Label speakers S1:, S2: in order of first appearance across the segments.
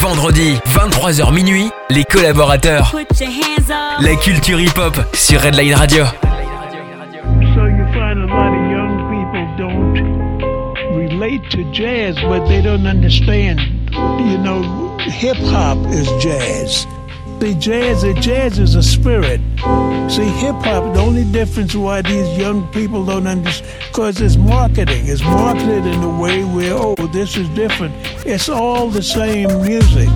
S1: Vendredi, 23h minuit, les collaborateurs. La culture hip-hop sur Redline Radio.
S2: So you find a lot of young people don't relate to jazz, but they don't understand. You know, hip hop is jazz. The jazz, the jazz is a spirit. See, hip hop, the only difference why these young people don't understand, because it's marketing. It's marketed in a way where, oh, this is different. It's all the same music.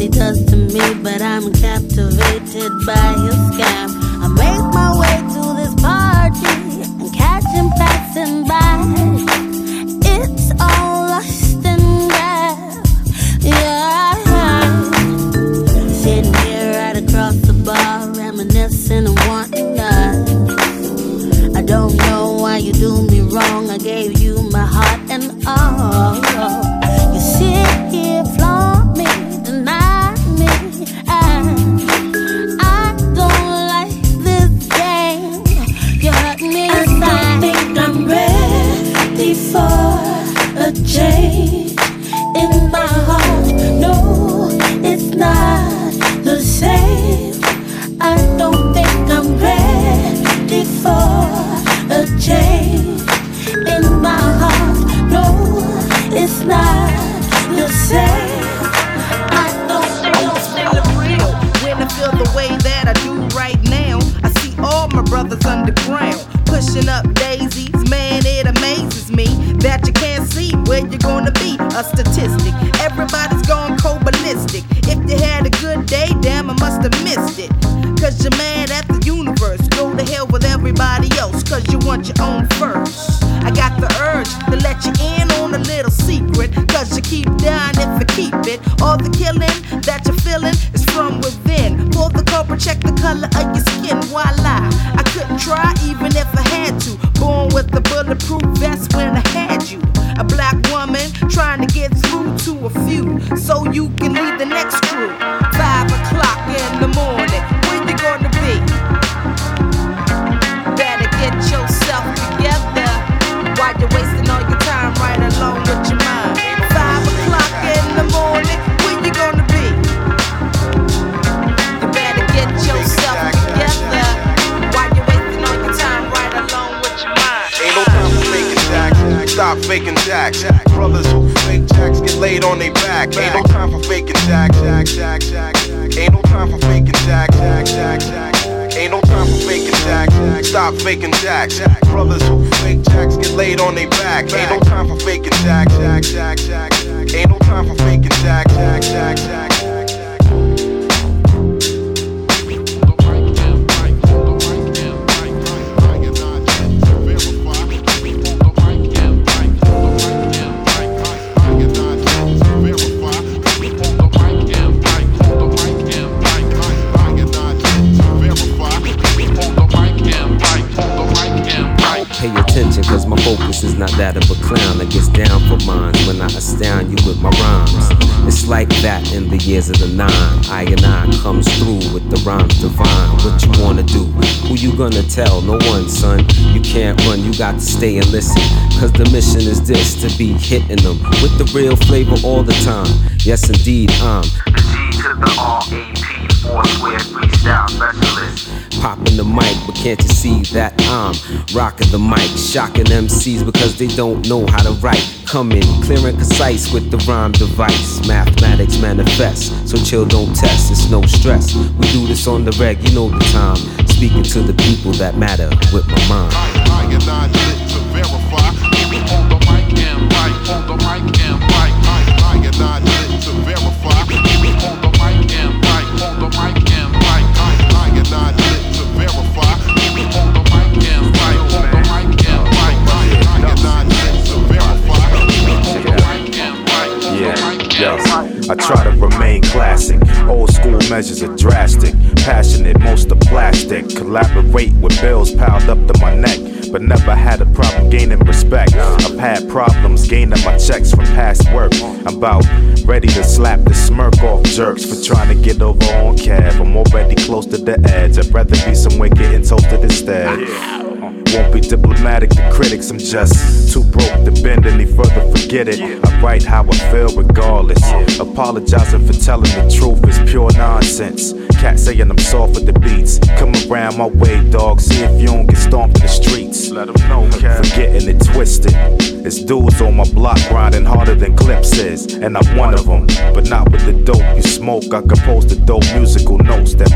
S3: Cause you keep dying if you keep it. All the killing try even if I had to. Born with a bulletproof vest when I had you. A black woman trying to get through to a few so you can lead the next crew.
S4: Jacks. Brothers who fake jacks get laid on their back. Ain't no time for faking jacks. Ain't no time for faking jacks. Ain't no time for faking jacks. Stop faking jacks. Brothers who fake jacks get laid on their back. Ain't no time for faking jacks. Ain't no time for faking jacks.
S5: Years of the nine. I and I comes through with the rhymes divine. What you wanna do? Who you gonna tell? No one, son. You can't run, you got to stay and listen. Cause the mission is this to be hitting them with the real flavor all the time. Yes, indeed, I'm the G to the R A P, four square freestyle specialist. Popping the mic, but can't you see that I'm rocking the mic, shocking MCs because they don't know how to write. Come in, clear and concise with the rhyme device. Mathematics manifest, so chill, don't test, it's no stress. We do this on the reg, you know the time. Speaking to the people that matter with my mind.
S6: Try to remain classic. Old school measures are drastic. Passionate, most are plastic. Collaborate with bills piled up to my neck. But never had a problem gaining respect. I've had problems gaining my checks from past work. I'm about ready to slap the smirk off jerks for trying to get over on cab. I'm already close to the edge. I'd rather be somewhere getting toasted instead. Won't be diplomatic to critics, I'm just too broke to bend any further, forget it. I write how I feel regardless. Apologizing for telling the truth is pure nonsense. Cat saying I'm soft with the beats. Come around my way, dog. See if you don't get stomped in the streets. Let them know, cat. Forgetting it twisted. It's dudes on my block grinding harder than Clips is. And I'm one of them. But not with the dope you smoke. I compose the dope musical notes that.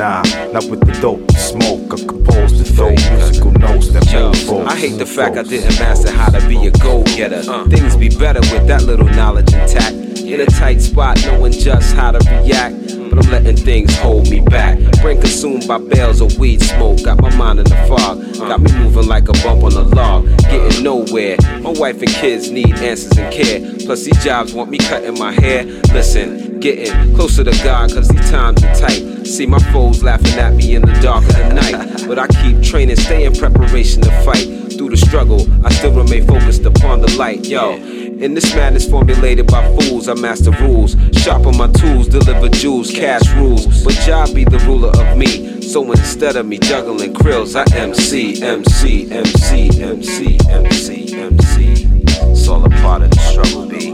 S6: Nah, not with the dope smoke. I compose the dope musical notes that
S5: Yo,
S6: move folks.
S5: I hate the fact I didn't master how to be a go getter. Uh. Things be better with that little knowledge intact. In a tight spot, knowing just how to react. But I'm letting things hold me back. Brain consumed by bales of weed smoke. Got my mind in the fog. Uh. Got me moving like a bump on the log. Getting nowhere. My wife and kids need answers and care. Plus, these jobs want me cutting my hair. Listen, getting closer to God, cause these times are tight. See my foes laughing at me in the dark of the night. But I keep training, stay in preparation to fight. Through the struggle, I still remain focused upon the light. Yo, in this madness formulated by fools, I master rules. Sharpen my tools, deliver jewels, cash rules. But Jah be the ruler of me. So instead of me juggling krills, I MC, MC, MC, MC, MC, MC. It's all a part of the struggle, B.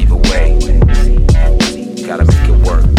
S5: Either way, gotta make it work.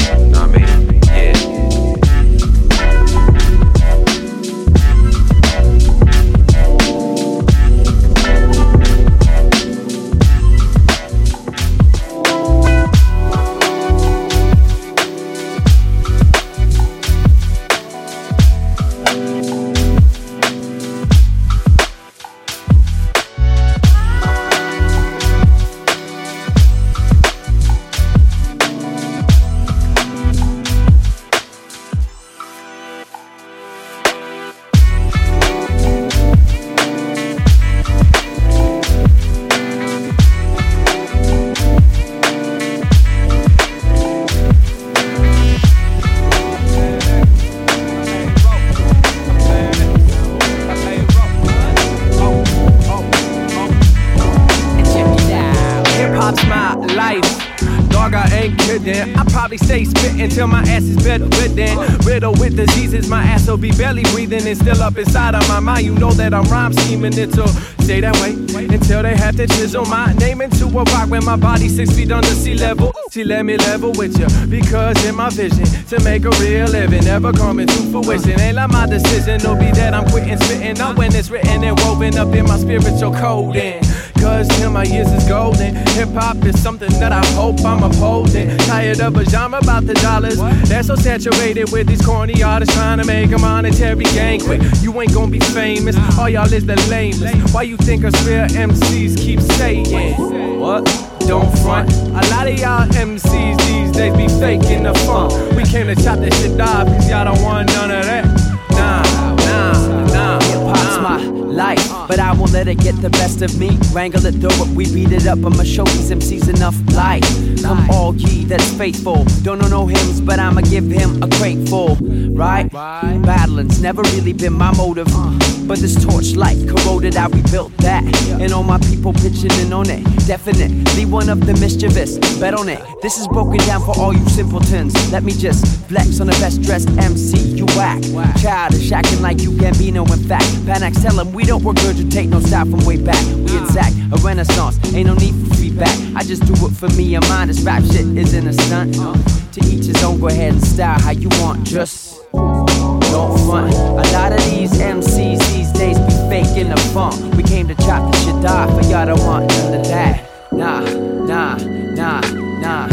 S7: Diseases. My ass will be barely breathing and still up inside of my mind. You know that I'm rhyme scheming. It'll stay that way wait until they have to chisel my name into a rock when my body six feet under sea level. She let me level with you because in my vision to make a real living never coming to fruition. Ain't like my decision, no be that I'm quitting spitting. Not when it's written and woven up in my spiritual coding. Cause till my years is golden. Hip hop is something that I hope I'm upholding. Tired of a genre about the dollars. That's so saturated with these corny artists trying to make a monetary gain quick. You ain't gonna be famous. All y'all is the lamest. Why you think us real MCs keep saying? What? Don't front. A lot of y'all MCs these days be faking the funk. We came to chop this shit off cause y'all don't want none of that.
S8: Life, uh. but I won't let it get the best of me. Wrangle it through it, we beat it up. I'ma show these MCs enough light. Come all ye that's faithful. Don't know no hymns, but I'ma give him a grateful. Right? Battling's never really been my motive. Uh. But this torchlight corroded, I rebuilt that. And all my people pitching in on it. Definitely one of the mischievous. Bet on it. This is broken down for all you simpletons. Let me just flex on the best dressed MC. You whack. Childish acting like you Gambino. In fact, Panax tell him we don't regurgitate no style from way back. We exact a renaissance. Ain't no need for feedback. I just do it for me and mine. This rap shit isn't a stunt. Uh. To each his own, go ahead and style how you want. Just A lot of these MCs these days be faking the funk. We came to chop the shit off, but y'all don't want none of that. Nah, nah, nah, nah.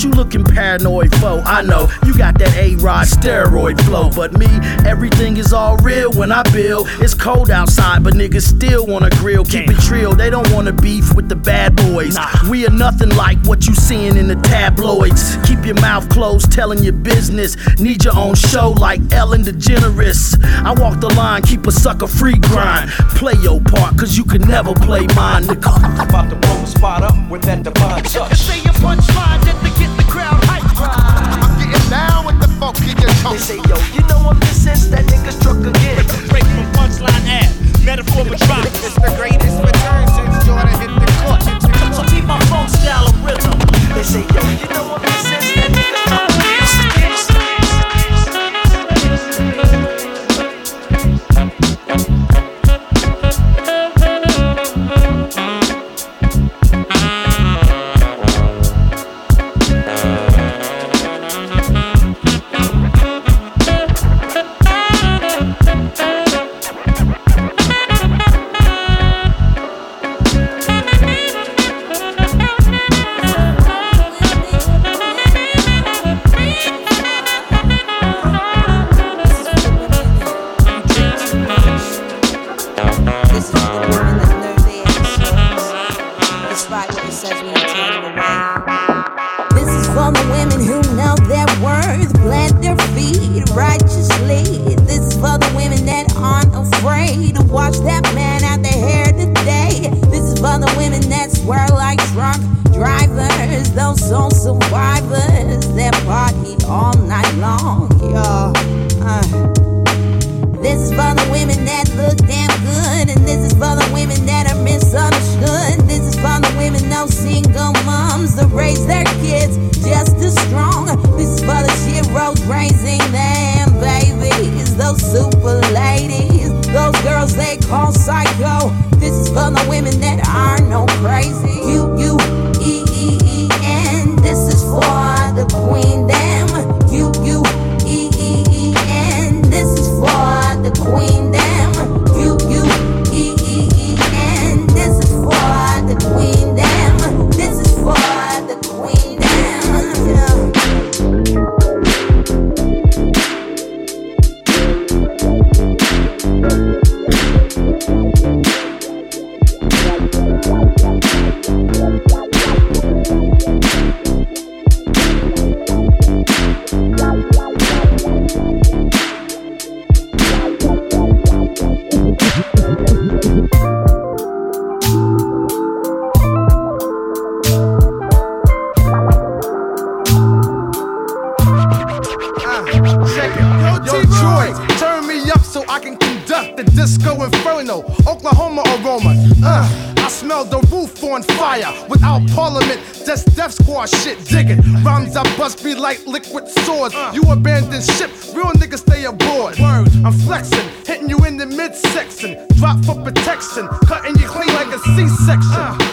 S9: What you
S10: looking paranoid for? I know you got that A-Rod steroid flow, but me, everything is all real when I build. It's cold outside, but niggas still wanna grill. Keep it trill, they don't wanna beef with the bad boys. We are nothing like what you seeing in the tabloids. Keep your mouth closed, telling your business. Need your own show like Ellen DeGeneres. I walk the line, keep a sucker free grind. Play your part, cause you can never play mine, nigga.
S11: About to blow the spot up with that divine touch.
S12: Say your punchline just the
S11: They say, yo, you know I'm missing that nigga struck again.
S12: Break from punchline ass, metaphor for drop. It's the greatest return since Jordan hit the court. So keep my funk style of rhythm.
S11: They say, yo, you know I'm
S13: on fire. Without parliament, just Def Squad shit. Dig it. Rhymes I bust be like liquid swords. Uh. You abandon ship, real niggas stay aboard. I'm flexing, hitting you in the midsection. Drop for protection, cutting you clean like a C-section. I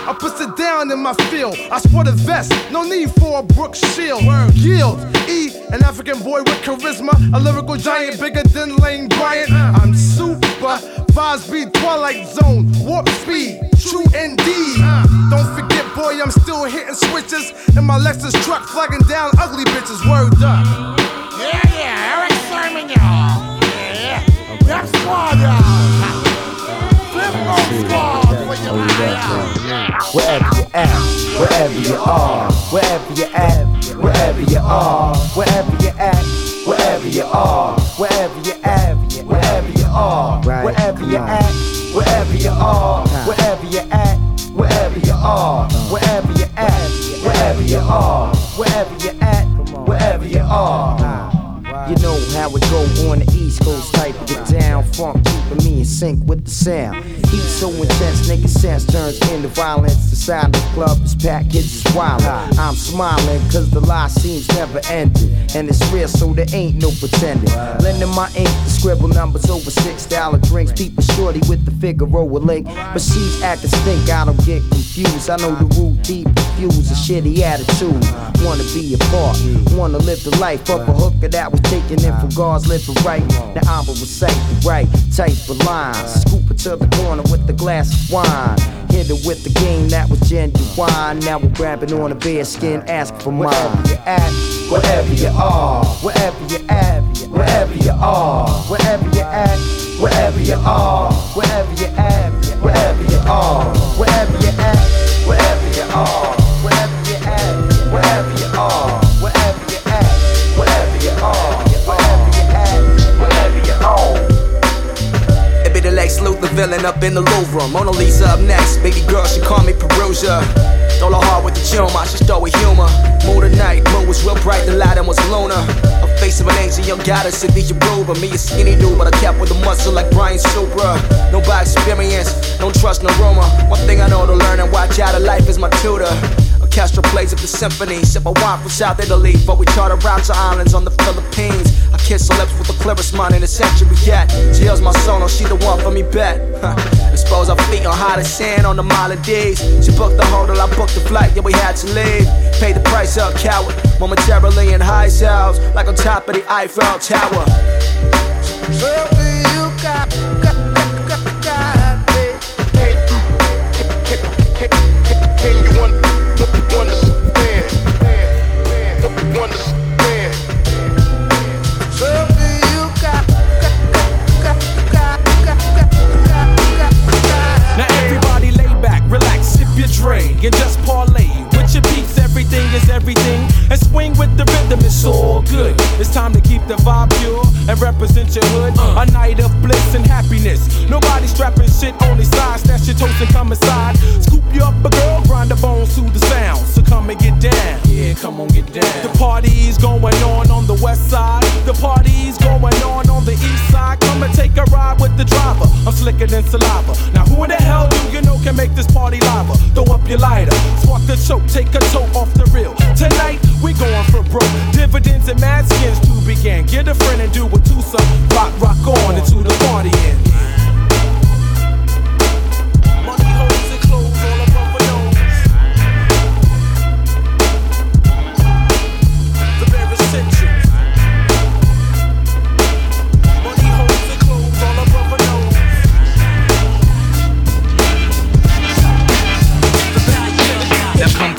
S13: put in my field. I sport a vest, no need for a Brook shield. Yield, E, an African boy with charisma, a lyrical giant bigger than Lane Bryant. Uh. I'm super, vibes be Twilight Zone, warp speed, true indeed. Uh. Don't forget, boy, I'm still hitting switches in my Lexus truck, flagging down ugly bitches. Word up.
S12: Yeah, yeah, Erick Sermon, y'all. Yeah, yeah. Def Squad, y'all. Flip Mode Squad for your eye
S14: Wherever you at, wherever you are, wherever you at, wherever you are, wherever you at, wherever you are, wherever you at, wherever you are, wherever you at, wherever you are, wherever you at, wherever you are, wherever you at, wherever you are, wherever you at, wherever you are. You know how it go on the East Coast type get down funk, keeping me in sync with the sound. Heat so intense, nigga sense turns into violence. The sound of the club is packed, kids is wild. I'm smiling cause the lie seems never ended. And it's real, so there ain't no pretending. Lending my ink to scribble numbers over six dollar drinks. People shorty with the Figaro a link. But she's acting stink, I don't get confused. I know the root deep refuse a shitty attitude. Wanna be a part, wanna live the life of a hooker that was taken in for God's living right. Now I'm a recite the right type of lines. Scoop it to the corner with the glass of wine. Hit it with the game that was genuine. Now we're grabbing on a bear skin, ask for mine. Wherever you at, wherever you are, wherever you at, wherever you are, wherever you at, wherever you are, wherever you at, wherever you are, wherever you at, wherever you are,
S15: villain up in the Louvre. Mona Lisa up next. Baby girl, she call me Peruggia. Stole her heart with the humor, she stole with humor. Mood of night, moon was real bright, the light and was Luna. A face of an angel, young goddess, and the Yoruba. Me a skinny dude, but I kept with a muscle like Brian Supra. No by experience, don't trust no rumor. One thing I know to learn and watch out of life is my tutor. Orchestra plays at the symphony. Sip a wine from South Italy, but we charter routes to islands on the Philippines. I kiss her lips with the clearest mind in the century yet. She my soul, no, she the one for me bet. Expose her feet on hot as sand on the Maldives. She booked the hotel, I booked the flight, yeah, we had to leave. Pay the price up, coward. Momentarily in high cells, like on top of the Eiffel Tower.
S16: It's all good. It's time to keep the vibe pure and represent your hood. A night of bliss and happiness. Nobody strapping shit, only side. Stash your toast and come inside. Scoop you up a girl, grind the bones to the sound. So come and get down. Yeah, come on, get down. The party's going on on the west side. The party's going on on the east side. Come and take a ride with the driver. I'm slicker than saliva. Now who in the hell do you know can make this party lava? Throw up your lighter, spark the choke, take a toke off the reel. Tonight we going for broke. Dividends and mad skins to begin. Get a friend and do a twosome. Rock, rock on into the party end.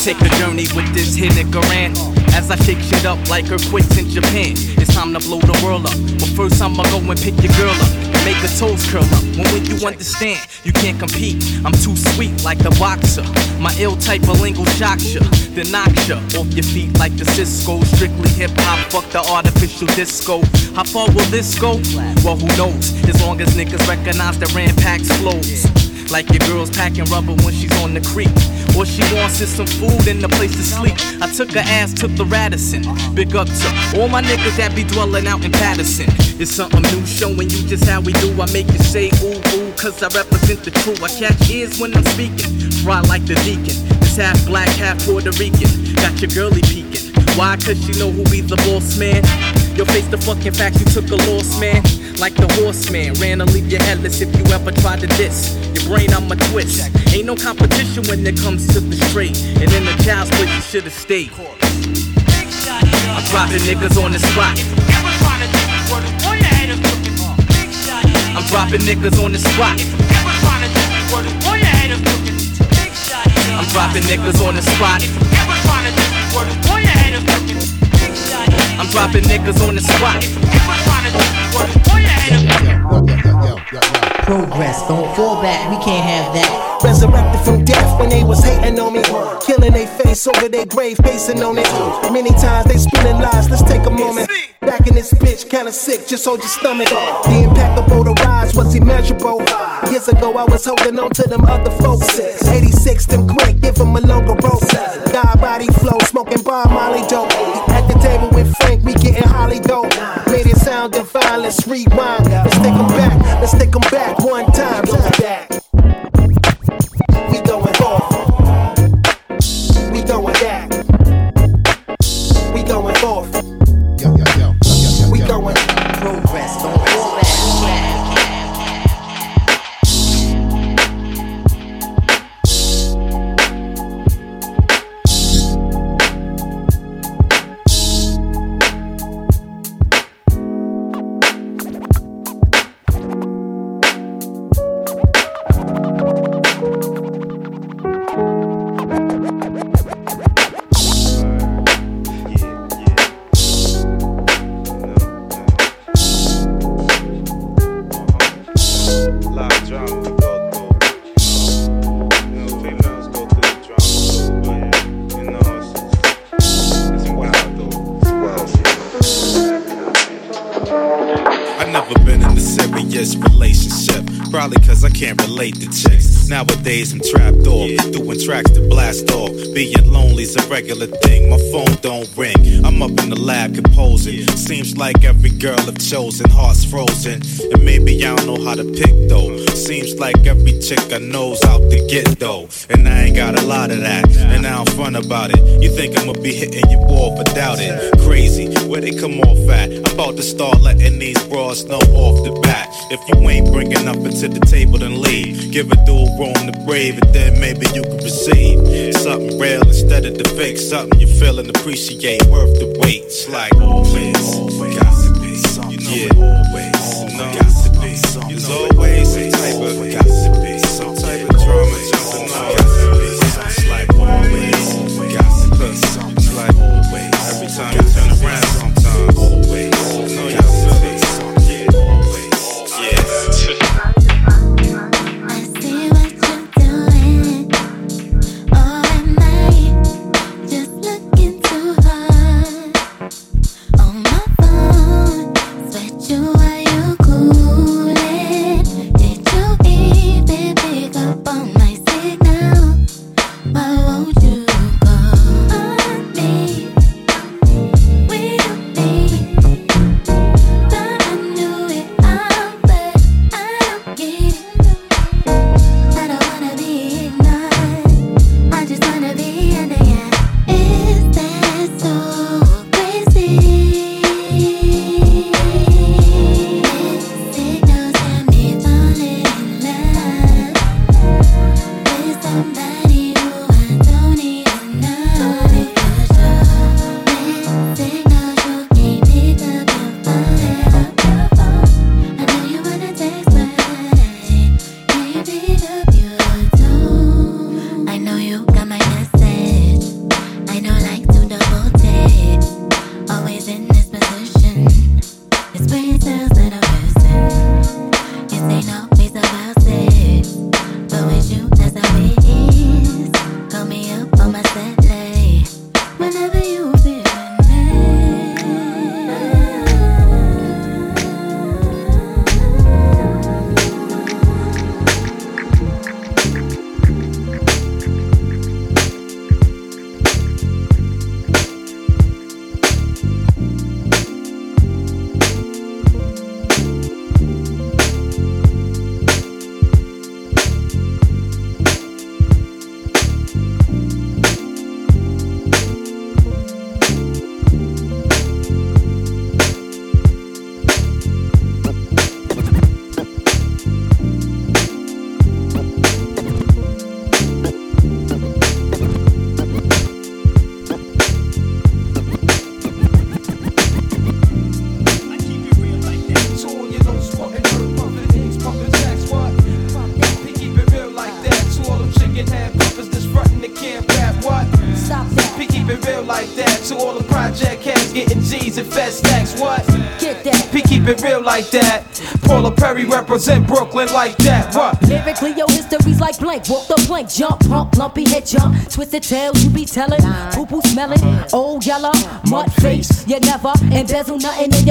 S17: Take a journey with this hidden Garant. As I shake shit up like earthquakes in Japan. It's time to blow the world up. But first I'ma go and pick your girl up. Make her toes curl up. When you understand? You can't compete. I'm too sweet like the boxer. My ill type of lingo shocks ya. Then knocks ya off your feet like the Cisco. Strictly hip hop, fuck the artificial disco. How far will this go? Well, who knows? As long as niggas recognize the Rampax flows. Like your girl's packing rubber when she's on the creek. All she wants is some food and a place to sleep. I took her ass to the Radisson. Big up to all my niggas that be dwelling out in Patterson. It's something new showing you just how we do. I make you say ooh ooh, cause I represent the crew. I catch ears when I'm speaking. Fry like the deacon. This half black, half Puerto Rican. Got your girlie peeking. Why? Cause she know who be the boss man. Yo, face the fucking facts, you took a loss, man. Like the horseman, ran to leave you headless if you ever tried to diss. Your brain, I'ma twist. Ain't no competition when it comes to the straight. And in the child's place, you should've stayed. I'm dropping niggas on the spot. I'm dropping niggas on the spot. I'm dropping niggas on the spot. I'm dropping niggas on the spot.
S18: Progress, don't fall back, we can't have that.
S19: Resurrected from death when they was hating on me. Killing they face over their grave, facing on it. Many times they spilling lies, let's take a moment. Back in this bitch, kinda sick, just hold your stomach. The impeccable, the rise was immeasurable. Years ago, I was holding on to them other folks. 86, them quick, give them a longer rope. God body flow, smoking bomb, Molly dope. We getting Holly dope. Made it sound divine, let's rewind. Let's take them back, let's take them back one time. Back.
S20: Chosen, heart's frozen. And maybe I don't know how to pick though. Seems like every chick I know's out to get though. And I ain't got a lot of that, and I don't front about it. You think I'ma be hitting your ball, but doubt it. Crazy, where they come off at? I'm about to start letting these bras know off the bat. If you ain't bringing nothing to the table, then leave. Give a dude room to brave, and then maybe you can receive something real instead of the fake. Something you feel and appreciate, worth the wait. It's like always. Yeah, always, no, be something. There's always. Some type of, got some type of drama. Jumping on.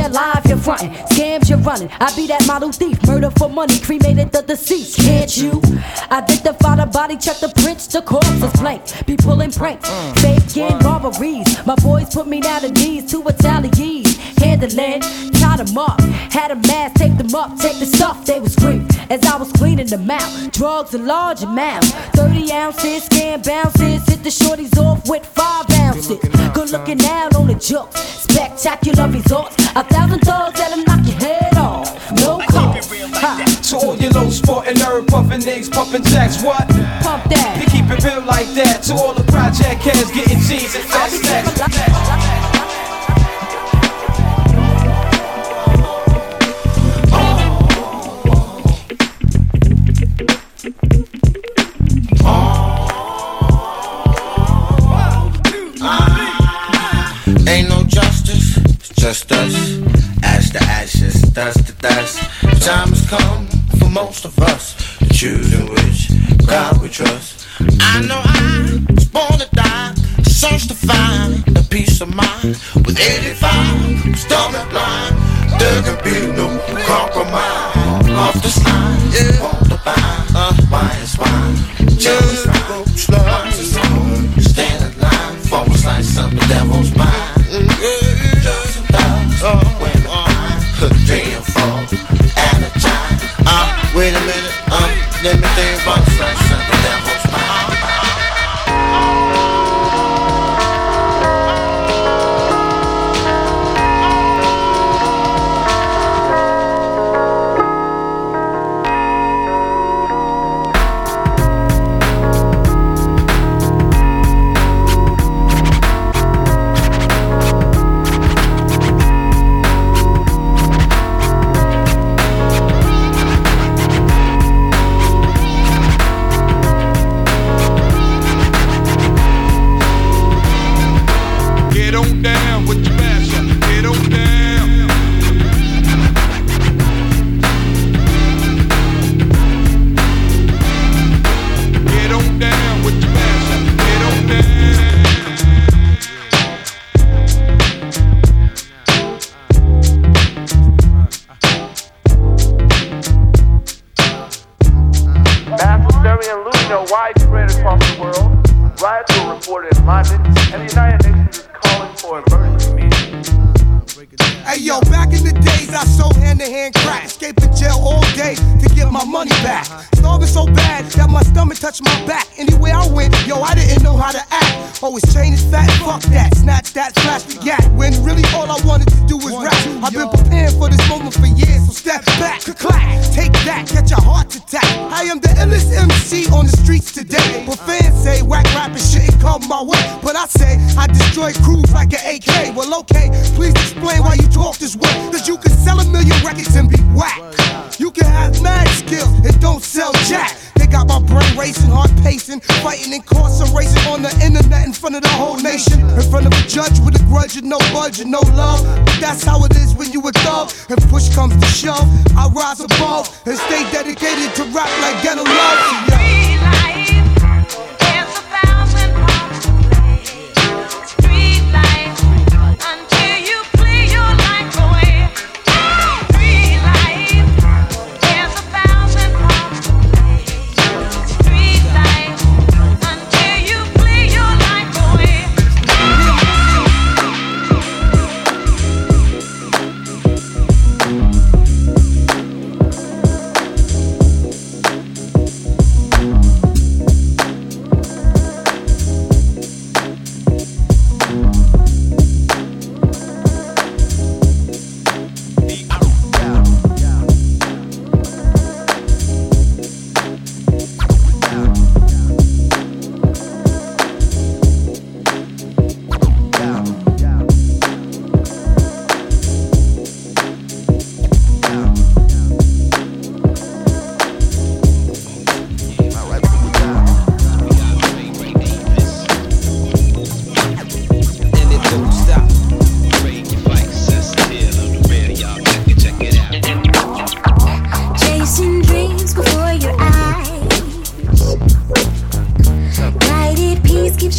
S21: Nothing in. You're fronting. Scams you're running. I be that model thief. Murder for money. Cremated the deceased. Can't you? Identify the body, check the prints. The corpse is blank. Be pulling pranks. Faking robberies. My boys put me down to knees to retaliate. Handling, tied them up. Had a mask, take them up, take the stuff. They was screaming as I was cleaning them out. Drugs in large amounts. 30 ounces, scan bounces. Hit the shorties off with five ounces. Good looking out on the jokes. Spectacular results. Thousand thugs that'll knock your head off. No calls. Ha.
S16: To all your low sport and herb pumping niggas, pumping jacks, what?
S21: Pump that.
S16: We keep it real like that. To all the project heads getting G's and fat stacks.
S22: ancestors, as the ashes, dust to dust. The time has come for most of us to choose in which God we trust. I know I was born to die, search to find the peace of mind. With 85, starving blind, there can be no compromise. Off the
S23: line, yeah. won't divide. Uh, why is why? Just
S24: go slow. Stand in line, forward like some devil's mind. A damn phone at a time. Uh, wait a minute, um, let me think about something. Please explain why you talk this way. Cause you can sell a million records and be whack. You can have mad skills and don't sell jack. They got my brain racing, heart pacing, fighting incarceration on the internet in front of the whole nation. In front of a judge with a grudge and no budge and no love. But that's how it is when you a thug. If push comes to shove, I rise above and stay dedicated to rap like ghetto love. Yeah.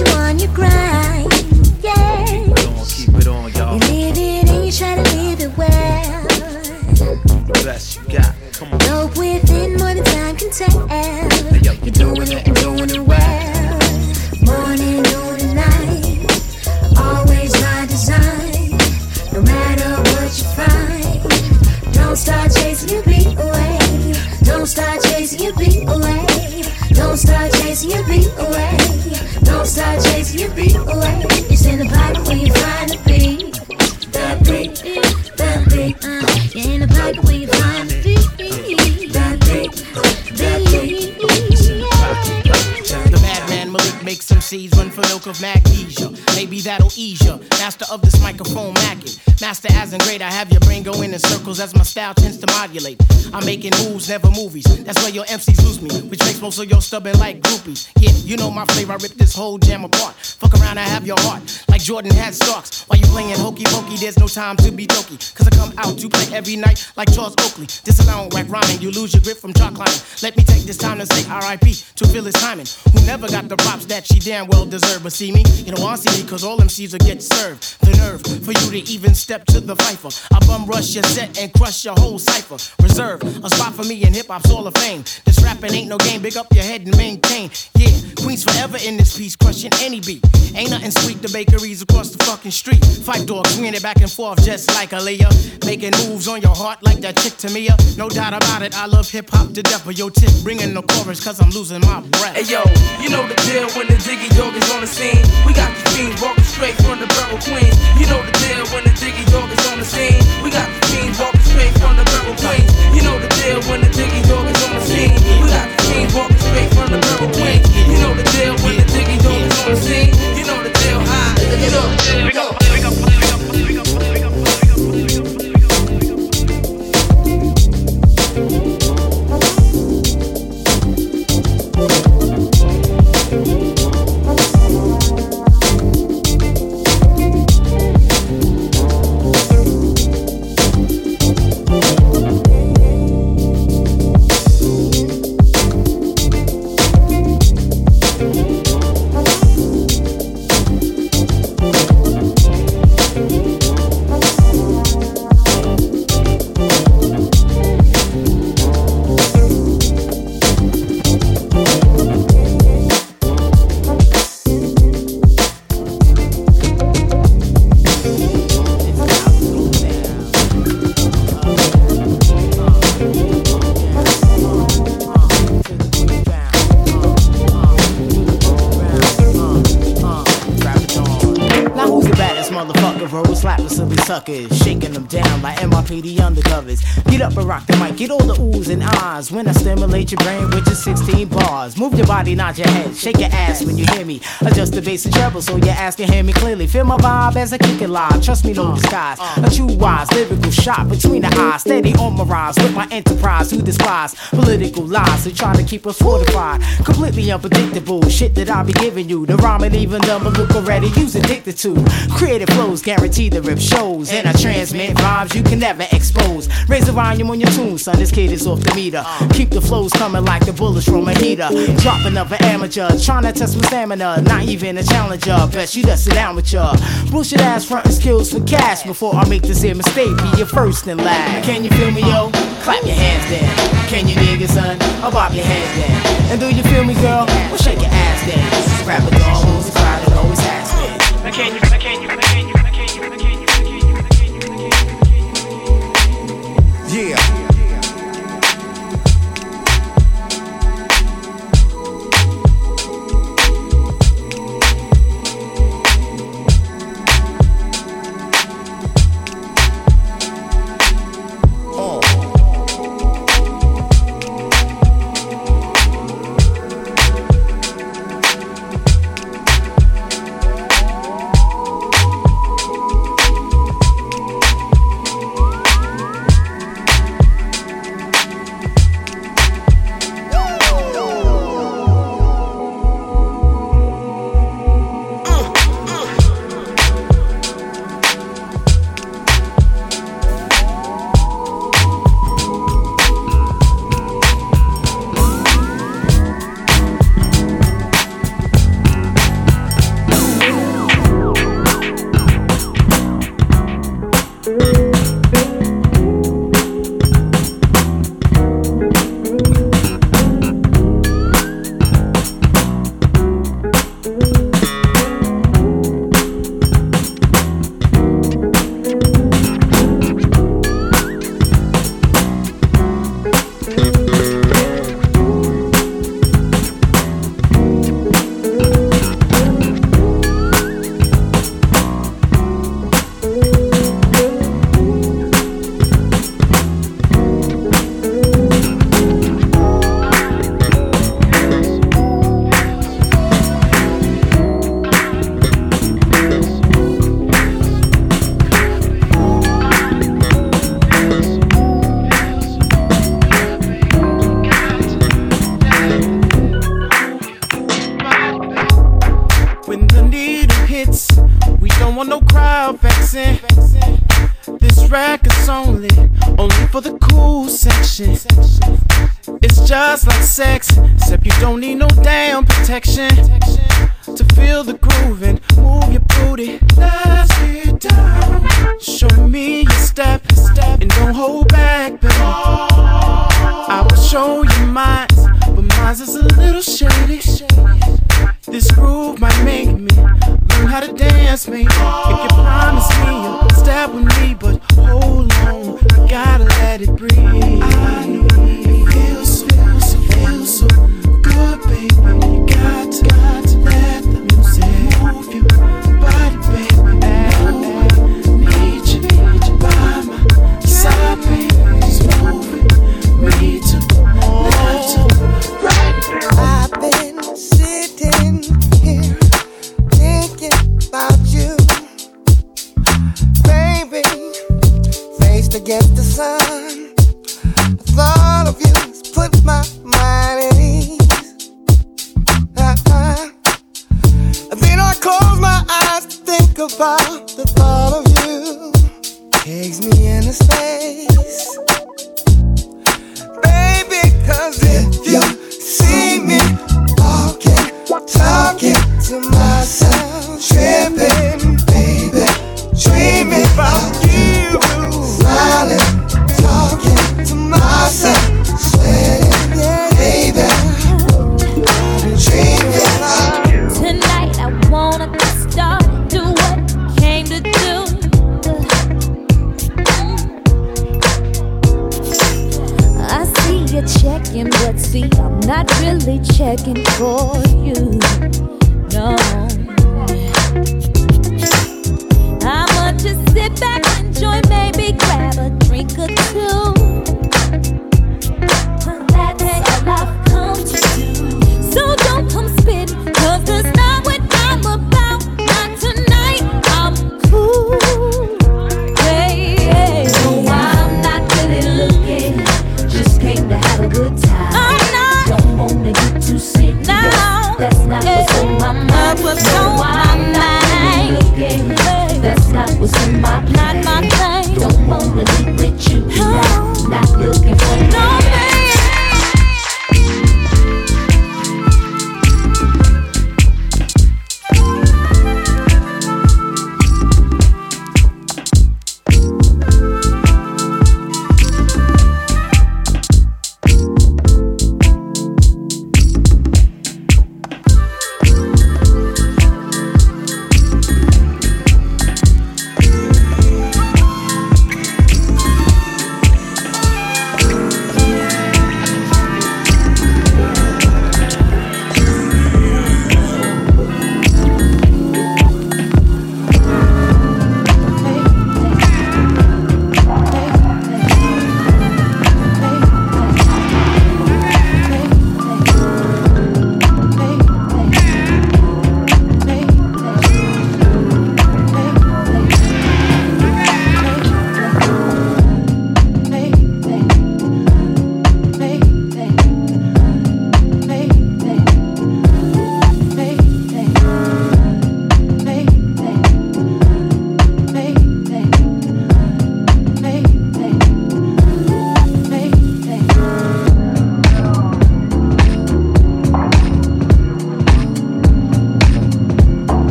S20: you on your grind.
S25: cause my style tends to modulate. I'm making moves, never movies. That's why your MCs lose me, which makes most of your stubborn like groupies. Yeah, you know my flavor, I rip this whole jam apart. Fuck around, I have your heart like Jordan had stocks, While you playing hokey pokey, there's no time to be dokey. Cause I come out to play every night like Charles Oakley. Disallowing whack rhyming, you lose your grip from chalk climbing. Let me take this time to say RIP to Phyllis Hyman, who never got the props that she damn well deserved. But see me, you don't want to see me, cause all them seeds will get served. The nerve for you to even step to the fifer. I bum rush your set and crush your whole cipher. Reserve a spot for me in hip hop's Hall of Fame. This rapping ain't no game, big up your head and maintain. Yeah, Queens forever in this piece, crushing any beat. Ain't nothing sweet, the bakery bakeries across the fucking street. Fight dog, swinging back and forth just like a Leah. Making moves on your heart like that chick to me. Uh. No doubt about it, I love hip hop to death, but yo, tip bringing the chorus, cause I'm losing my breath.
S17: Hey yo, you know the deal when the Jiggy Dog is on the scene. We got the fiends walking straight from the Borough Queens. You know the deal when the Jiggy Dog is on the scene. We got the fiends walking straight from the Borough Queens. You know the deal when the Jiggy Dog is on the scene. We got the fiends walking straight from the Borough Queens. You know the deal when the Jiggy Dog is on the scene. You know the deal, high. You know the deal, go.
S25: Now silly ahs when I stimulate your brain with just 16 bars. Move your body, nod your head, shake your ass when you hear me. Adjust the bass and treble so your ass can hear me clearly. Feel my vibe as I kick it live. Trust me, no uh, disguise. Uh. A true wise lyrical shot between the eyes, steady on my rise with my enterprise. Who despise political lies who try to keep us fortified? Completely unpredictable shit that I be giving you. The rhyme and even dumb look already use addicted to. Creative flows guaranteed the rip shows, and I transmit vibes you can never expose. Raise the volume on your tune, son. This kid is off the meter. Keep the flows coming like the bullets from a heater. Drop another amateur, trying to test my stamina. Not even a challenger. Bet you that's an amateur. Bullshit ass frontin' skills for cash before I make this here mistake. Be your first and last. Can you feel me, yo? Clap your hands then. Can you dig it, son? I'll bob your hands then. And do you feel me, girl? Well, shake your ass then. Rap a dog who's excited, always has been. You, can you, can you, just like sex, except you don't need no damn protection
S26: to feel the groove and move your booty. Let's get down. Show me your step, step, and don't hold back, baby. I will show you mine, but mine's is a little shady. This groove might make me learn how to dance, maybe. If you promise me you'll step with me, but hold on, I gotta let it breathe. I know it feels so good, baby. You got to, got to let the music move you.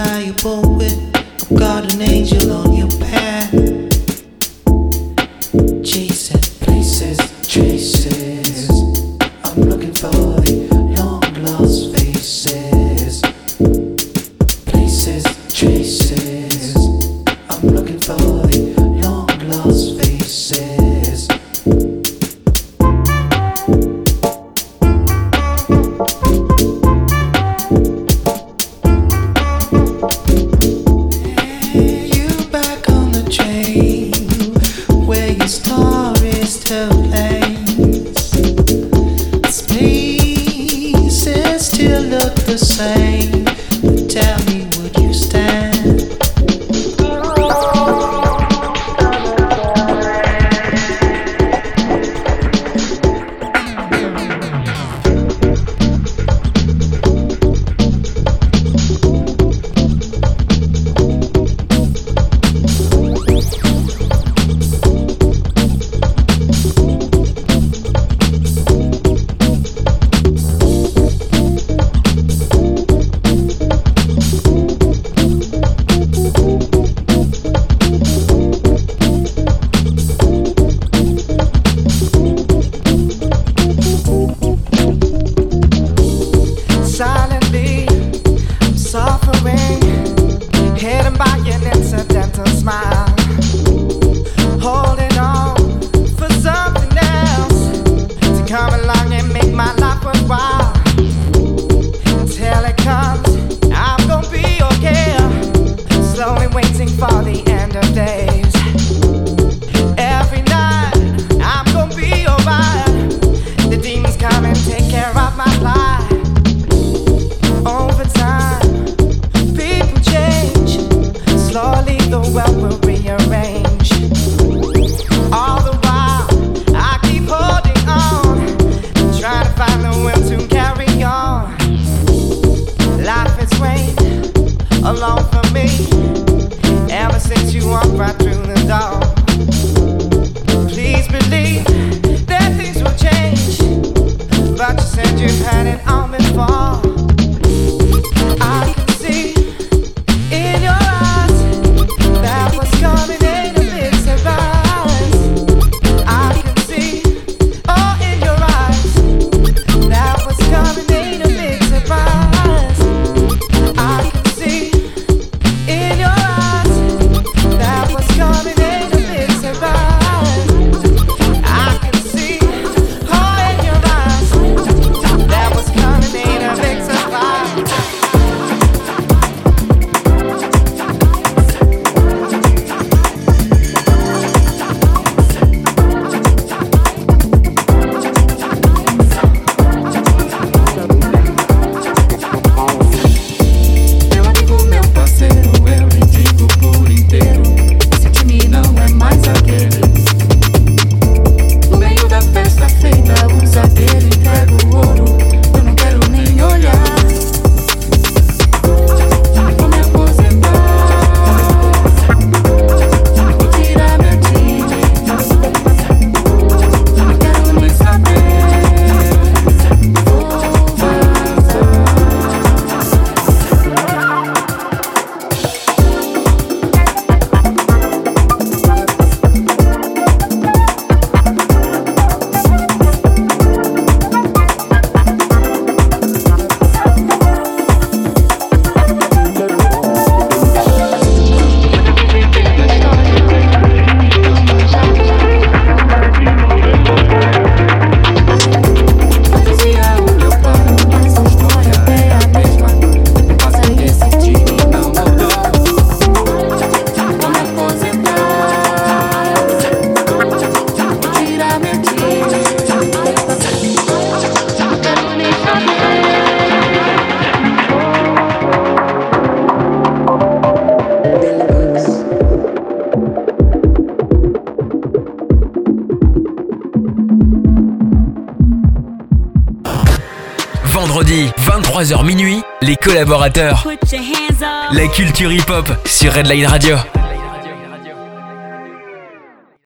S26: reliable with.
S24: I've
S21: got an angel on your path.
S1: Collaborateurs. La culture hip-hop sur Redline Radio.